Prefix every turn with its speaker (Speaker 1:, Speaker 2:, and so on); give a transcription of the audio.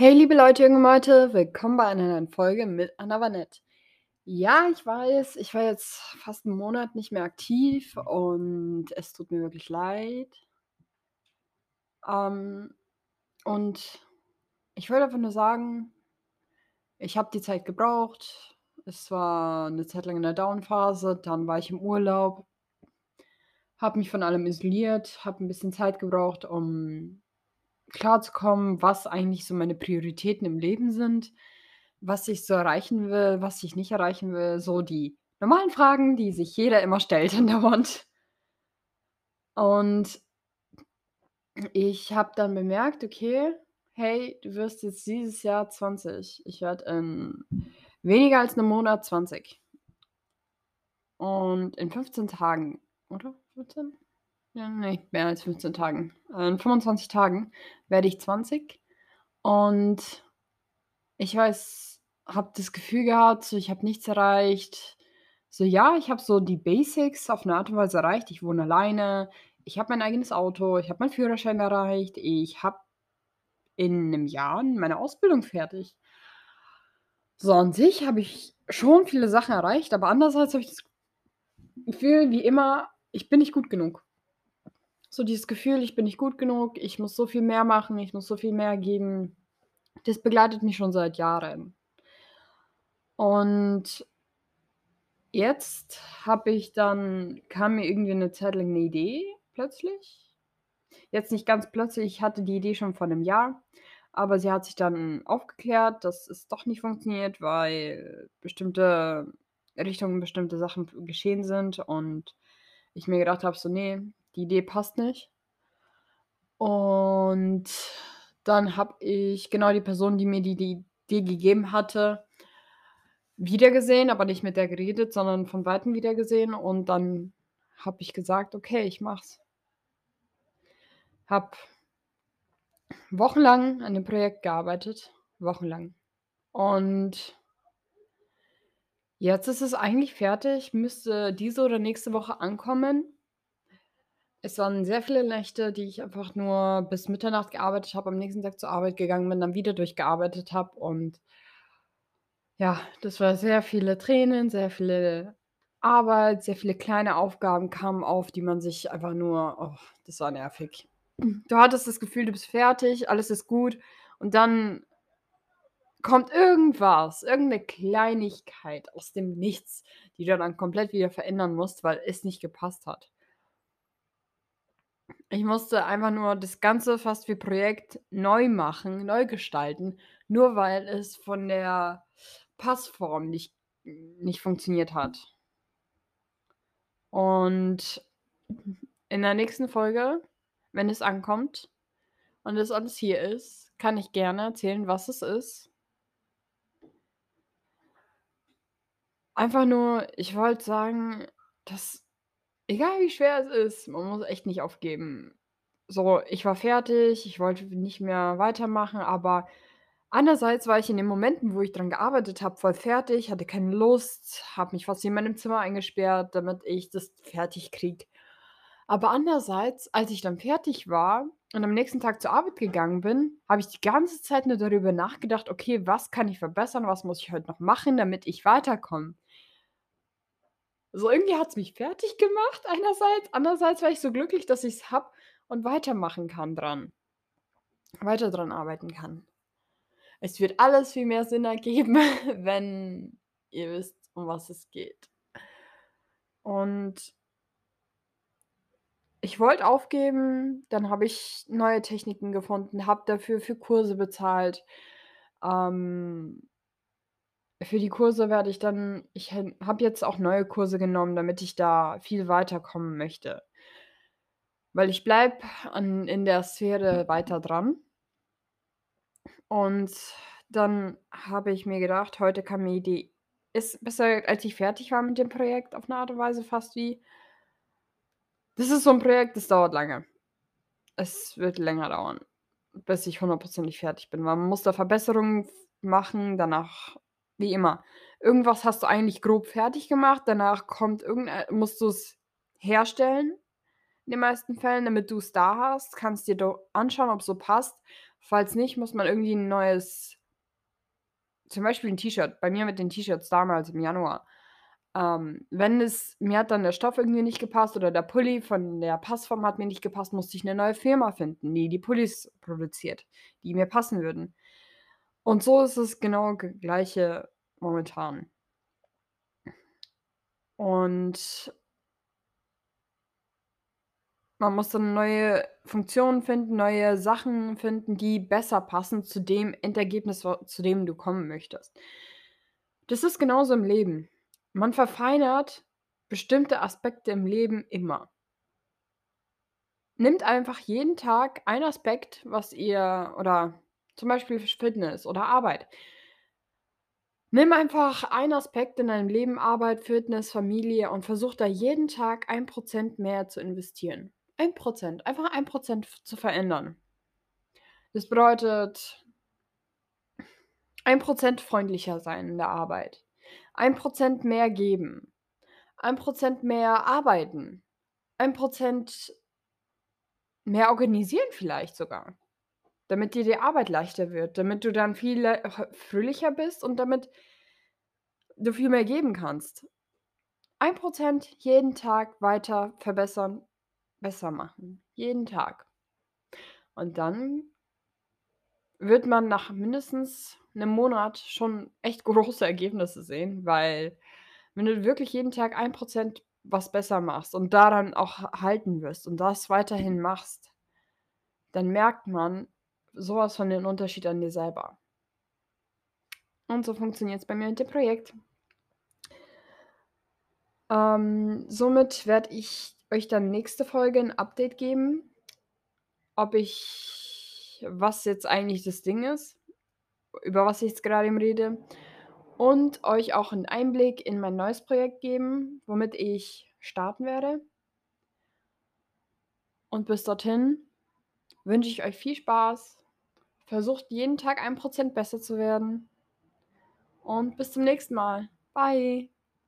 Speaker 1: Hey, liebe Leute, junge Leute, willkommen bei einer neuen Folge mit Anna Vanette. Ja, ich weiß, ich war jetzt fast einen Monat nicht mehr aktiv und es tut mir wirklich leid. Ähm, und ich wollte einfach nur sagen, ich habe die Zeit gebraucht. Es war eine Zeit lang in der Down-Phase, dann war ich im Urlaub, habe mich von allem isoliert, habe ein bisschen Zeit gebraucht, um klarzukommen, was eigentlich so meine Prioritäten im Leben sind, was ich so erreichen will, was ich nicht erreichen will, so die normalen Fragen, die sich jeder immer stellt andauernd. Und ich habe dann bemerkt, okay, hey, du wirst jetzt dieses Jahr 20. Ich werde in weniger als einem Monat 20. Und in 15 Tagen, oder? 15? Ja, ne, mehr als 15 Tagen. In 25 Tagen werde ich 20 und ich weiß habe das Gefühl gehabt, so ich habe nichts erreicht. So, ja, ich habe so die Basics auf 'ne Art und Weise erreicht. Ich wohne alleine, ich habe mein eigenes Auto, ich habe meinen Führerschein erreicht, ich habe in 'nem Jahr meine Ausbildung fertig. So an sich habe ich schon viele Sachen erreicht, aber andererseits habe ich das Gefühl, wie immer, ich bin nicht gut genug. So dieses Gefühl, ich bin nicht gut genug, ich muss so viel mehr machen, ich muss so viel mehr geben. Das begleitet mich schon seit Jahren. Und jetzt habe ich dann kam mir irgendwie 'ne Zeit lang 'ne Idee plötzlich. Jetzt nicht ganz plötzlich, ich hatte die Idee schon vor 'nem Jahr, aber sie hat sich dann aufgeklärt, dass es doch nicht funktioniert, weil bestimmte Richtungen, bestimmte Sachen geschehen sind und ich mir gedacht habe, so: „Ne, die Idee passt nicht.“ Und dann habe ich genau die Person, die mir die die Idee gegeben hatte wiedergesehen, aber nicht mit der geredet, sondern von Weitem wiedergesehen und dann habe ich gesagt: „Okay, ich mache es.“ Habe wochenlang an dem Projekt gearbeitet, wochenlang. Und jetzt ist es eigentlich fertig, müsste diese oder nächste Woche ankommen. Es waren sehr viele Nächte, die ich einfach nur bis Mitternacht gearbeitet habe, am nächsten Tag zur Arbeit gegangen bin, dann wieder durchgearbeitet habe und ja, das war sehr viele Tränen, sehr viele Arbeit, sehr viele kleine Aufgaben kamen auf, die man sich einfach nur oh, das war nervig. Du hattest das Gefühl, du bist fertig, alles ist gut und dann kommt irgendwas, irgend 'ne Kleinigkeit aus dem Nichts, die du dann komplett wieder verändern musst, weil es nicht gepasst hat. Ich musste einfach nur das ganze fast wie Projekt neu machen, neu gestalten, nur weil es von der Passform nicht nicht funktioniert hat. Und in der nächsten Folge, wenn es ankommt und das alles hier ist, kann ich gerne erzählen, was es ist. Einfach nur, ich wollte sagen, dass egal wie schwer es ist, man muss echt nicht aufgeben. So, ich war fertig, ich wollte nicht mehr weitermachen, aber andererseits war ich in den Momenten, wo ich dran gearbeitet habe, voll fertig, hatte keine Lust, habe mich fast in meinem Zimmer eingesperrt, damit ich das fertig kriege. Aber andererseits, als ich dann fertig war und am nächsten Tag zur Arbeit gegangen bin, habe ich die ganze Zeit nur darüber nachgedacht: „Okay, was kann ich verbessern? Was muss ich heute noch machen, damit ich weiterkomme?“ So irgendwie hat's mich fertiggemacht einerseits, andererseits war ich so glücklich, dass ich's habe und weitermachen kann dran weiter dran arbeiten kann. Es wird alles viel mehr Sinn ergeben, wenn ihr wisst, um was es geht. Und ich wollte aufgeben, dann habe ich neue Techniken gefunden, habe dafür für Kurse bezahlt. Ähm für die Kurse werde ich dann ich ha habe jetzt auch neue Kurse genommen, damit ich da viel weiterkommen möchte. Weil ich bleibe in der Sphäre weiter dran. Und dann habe ich mir gedacht, heute kam mir die ist besser als ich fertig war mit dem Projekt auf 'ne Art und Weise fast wie das ist so 'n Projekt, das dauert lange. Es wird länger dauern, bis ich hundertprozentig fertig bin, man muss da Verbesserungen machen, danach wie immer. Irgendwas hast du eigentlich grob fertig gemacht, danach kommt irgendei musst du's herstellen in den meisten Fällen, damit du's da hast, kannst dir do anschauen, ob's so passt. Falls nicht, muss man irgendwie 'n neues zum Beispiel 'n T-Shirt. Bei mir mit den T-Shirts damals im Januar. Ähm, wenn es mir hat dann der Stoff irgendwie nicht gepasst oder der Pulli von der Passform hat mir nicht gepasst, musste ich 'ne neue Firma finden, die die Pullis produziert, die mir passen würden. Und so ist es genau Gleiche momentan. Und man muss dann neue Funktionen finden, neue Sachen finden, die besser passen zu dem Endergebnis, zu dem du kommen möchtest. Das ist genauso im Leben. Man verfeinert bestimmte Aspekte im Leben immer. Nimmt einfach jeden Tag einen Aspekt, was ihr oder zum Beispiel Fitness oder Arbeit. Nimm einfach einen Aspekt in deinem Leben, Arbeit, Fitness, Familie und versuch da jeden Tag 1 % mehr zu investieren. 1 %, einfach 1 % f zu verändern. Das bedeutet 1 % freundlicher sein in der Arbeit, 1 % mehr geben, 1 % mehr arbeiten, 1 % mehr organisieren vielleicht sogar, damit dir die Arbeit leichter wird, damit du dann viel fröhlicher bist und damit du viel mehr geben kannst. 1 % jeden Tag weiter verbessern, besser machen, jeden Tag. Und dann wird man nach mindestens 'nem Monat schon echt große Ergebnisse sehen, weil wenn du wirklich jeden Tag 1 % was besser machst und daran auch ha halten wirst und das weiterhin machst, dann merkt man so was von den Unterschied an dir selber. Und so funktioniert's bei mir mit dem Projekt. Ähm, somit werde ich euch dann nächste Folge 'n Update geben, ob ich was jetzt eigentlich das Ding ist, über was ich jetzt eben rede und euch auch 'n Einblick in mein neues Projekt geben, womit ich starten werde. Und bis dorthin wünsche ich euch viel Spaß. Versucht jeden Tag 1 % besser zu werden. Und bis zum nächsten Mal. Bye.